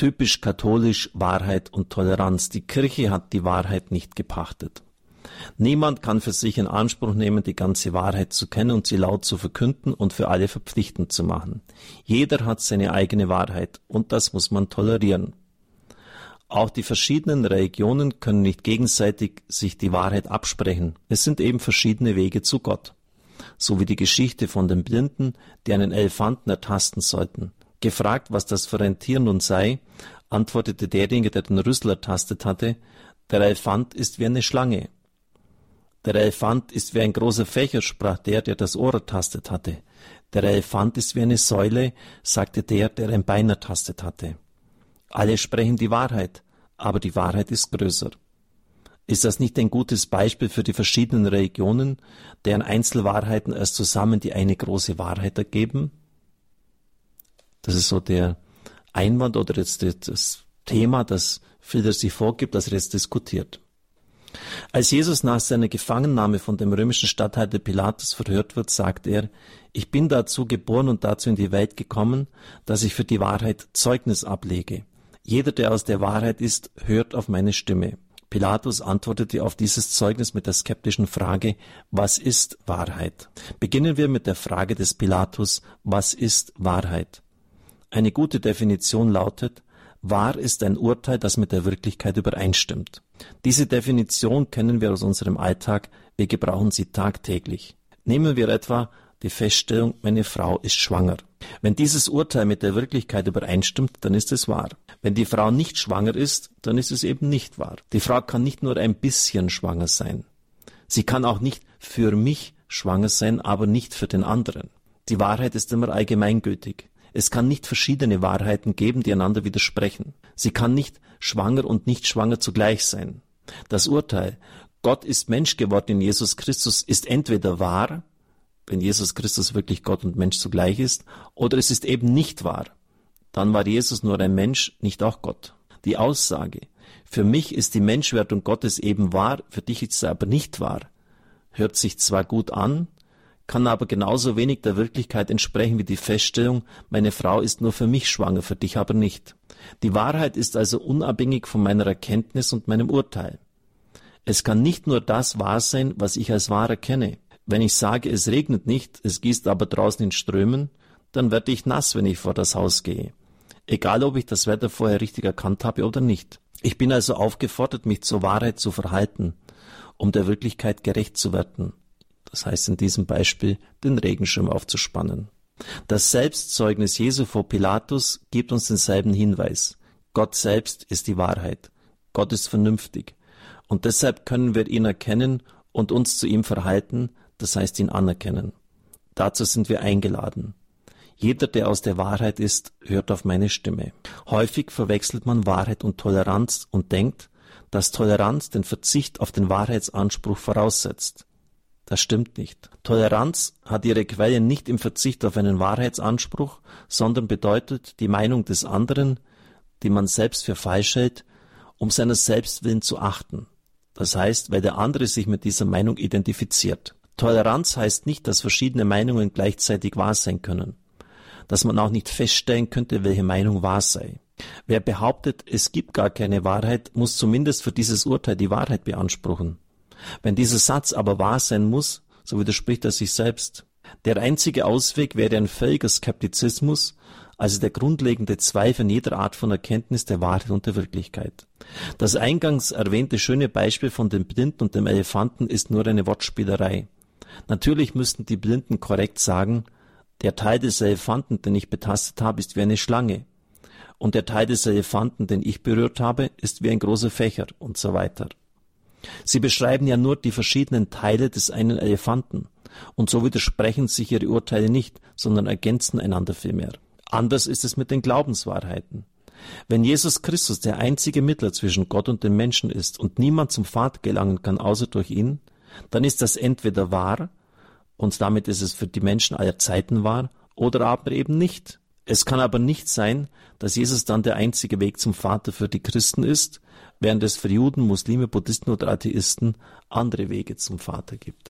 Typisch katholisch Wahrheit und Toleranz. Die Kirche hat die Wahrheit nicht gepachtet. Niemand kann für sich in Anspruch nehmen, die ganze Wahrheit zu kennen und sie laut zu verkünden und für alle verpflichtend zu machen. Jeder hat seine eigene Wahrheit und das muss man tolerieren. Auch die verschiedenen Religionen können nicht gegenseitig sich die Wahrheit absprechen. Es sind eben verschiedene Wege zu Gott. So wie die Geschichte von den Blinden, die einen Elefanten ertasten sollten. Gefragt, was das für ein Tier nun sei, antwortete derjenige, der den Rüssel ertastet hatte, der Elefant ist wie eine Schlange. Der Elefant ist wie ein großer Fächer, sprach der, der das Ohr ertastet hatte. Der Elefant ist wie eine Säule, sagte der, der ein Bein ertastet hatte. Alle sprechen die Wahrheit, aber die Wahrheit ist größer. Ist das nicht ein gutes Beispiel für die verschiedenen Religionen, deren Einzelwahrheiten erst zusammen die eine große Wahrheit ergeben? Das ist so der Einwand oder jetzt das Thema, das Frieder sich vorgibt, das er jetzt diskutiert. Als Jesus nach seiner Gefangennahme von dem römischen Statthalter Pilatus verhört wird, sagt er, ich bin dazu geboren und dazu in die Welt gekommen, dass ich für die Wahrheit Zeugnis ablege. Jeder, der aus der Wahrheit ist, hört auf meine Stimme. Pilatus antwortete auf dieses Zeugnis mit der skeptischen Frage, was ist Wahrheit? Beginnen wir mit der Frage des Pilatus, was ist Wahrheit? Eine gute Definition lautet, wahr ist ein Urteil, das mit der Wirklichkeit übereinstimmt. Diese Definition kennen wir aus unserem Alltag, wir gebrauchen sie tagtäglich. Nehmen wir etwa die Feststellung, meine Frau ist schwanger. Wenn dieses Urteil mit der Wirklichkeit übereinstimmt, dann ist es wahr. Wenn die Frau nicht schwanger ist, dann ist es eben nicht wahr. Die Frau kann nicht nur ein bisschen schwanger sein. Sie kann auch nicht für mich schwanger sein, aber nicht für den anderen. Die Wahrheit ist immer allgemeingültig. Es kann nicht verschiedene Wahrheiten geben, die einander widersprechen. Sie kann nicht schwanger und nicht schwanger zugleich sein. Das Urteil, Gott ist Mensch geworden in Jesus Christus, ist entweder wahr wenn Jesus Christus wirklich Gott und Mensch zugleich ist, oder es ist eben nicht wahr. Dann war Jesus nur ein Mensch, nicht auch Gott. Die Aussage, für mich ist die Menschwertung Gottes eben wahr, für dich ist sie aber nicht wahr, hört sich zwar gut an, kann aber genauso wenig der Wirklichkeit entsprechen wie die Feststellung, meine Frau ist nur für mich schwanger, für dich aber nicht. Die Wahrheit ist also unabhängig von meiner Erkenntnis und meinem Urteil. Es kann nicht nur das wahr sein, was ich als wahr erkenne. Wenn ich sage, es regnet nicht, es gießt aber draußen in Strömen, dann werde ich nass, wenn ich vor das Haus gehe. Egal, ob ich das Wetter vorher richtig erkannt habe oder nicht. Ich bin also aufgefordert, mich zur Wahrheit zu verhalten, um der Wirklichkeit gerecht zu werden. Das heißt in diesem Beispiel, den Regenschirm aufzuspannen. Das Selbstzeugnis Jesu vor Pilatus gibt uns denselben Hinweis. Gott selbst ist die Wahrheit. Gott ist vernünftig. Und deshalb können wir ihn erkennen und uns zu ihm verhalten, das heißt ihn anerkennen. Dazu sind wir eingeladen. Jeder, der aus der Wahrheit ist, hört auf meine Stimme. Häufig verwechselt man Wahrheit und Toleranz und denkt, dass Toleranz den Verzicht auf den Wahrheitsanspruch voraussetzt. Das stimmt nicht. Toleranz hat ihre Quelle nicht im Verzicht auf einen Wahrheitsanspruch, sondern bedeutet, die Meinung des anderen, die man selbst für falsch hält, um seiner selbst willen zu achten. Das heißt, weil der andere sich mit dieser Meinung identifiziert. Toleranz heißt nicht, dass verschiedene Meinungen gleichzeitig wahr sein können, dass man auch nicht feststellen könnte, welche Meinung wahr sei. Wer behauptet, es gibt gar keine Wahrheit, muss zumindest für dieses Urteil die Wahrheit beanspruchen. Wenn dieser Satz aber wahr sein muss, so widerspricht er sich selbst. Der einzige Ausweg wäre ein völliger Skeptizismus, also der grundlegende Zweifel jeder Art von Erkenntnis der Wahrheit und der Wirklichkeit. Das eingangs erwähnte schöne Beispiel von dem Blinden und dem Elefanten ist nur eine Wortspielerei. Natürlich müssten die Blinden korrekt sagen, der Teil des Elefanten, den ich betastet habe, ist wie eine Schlange. Und der Teil des Elefanten, den ich berührt habe, ist wie ein großer Fächer und so weiter. Sie beschreiben ja nur die verschiedenen Teile des einen Elefanten. Und so widersprechen sich ihre Urteile nicht, sondern ergänzen einander vielmehr. Anders ist es mit den Glaubenswahrheiten. Wenn Jesus Christus der einzige Mittler zwischen Gott und den Menschen ist und niemand zum Vater gelangen kann außer durch ihn, dann ist das entweder wahr, und damit ist es für die Menschen aller Zeiten wahr, oder aber eben nicht. Es kann aber nicht sein, dass Jesus dann der einzige Weg zum Vater für die Christen ist, während es für Juden, Muslime, Buddhisten oder Atheisten andere Wege zum Vater gibt.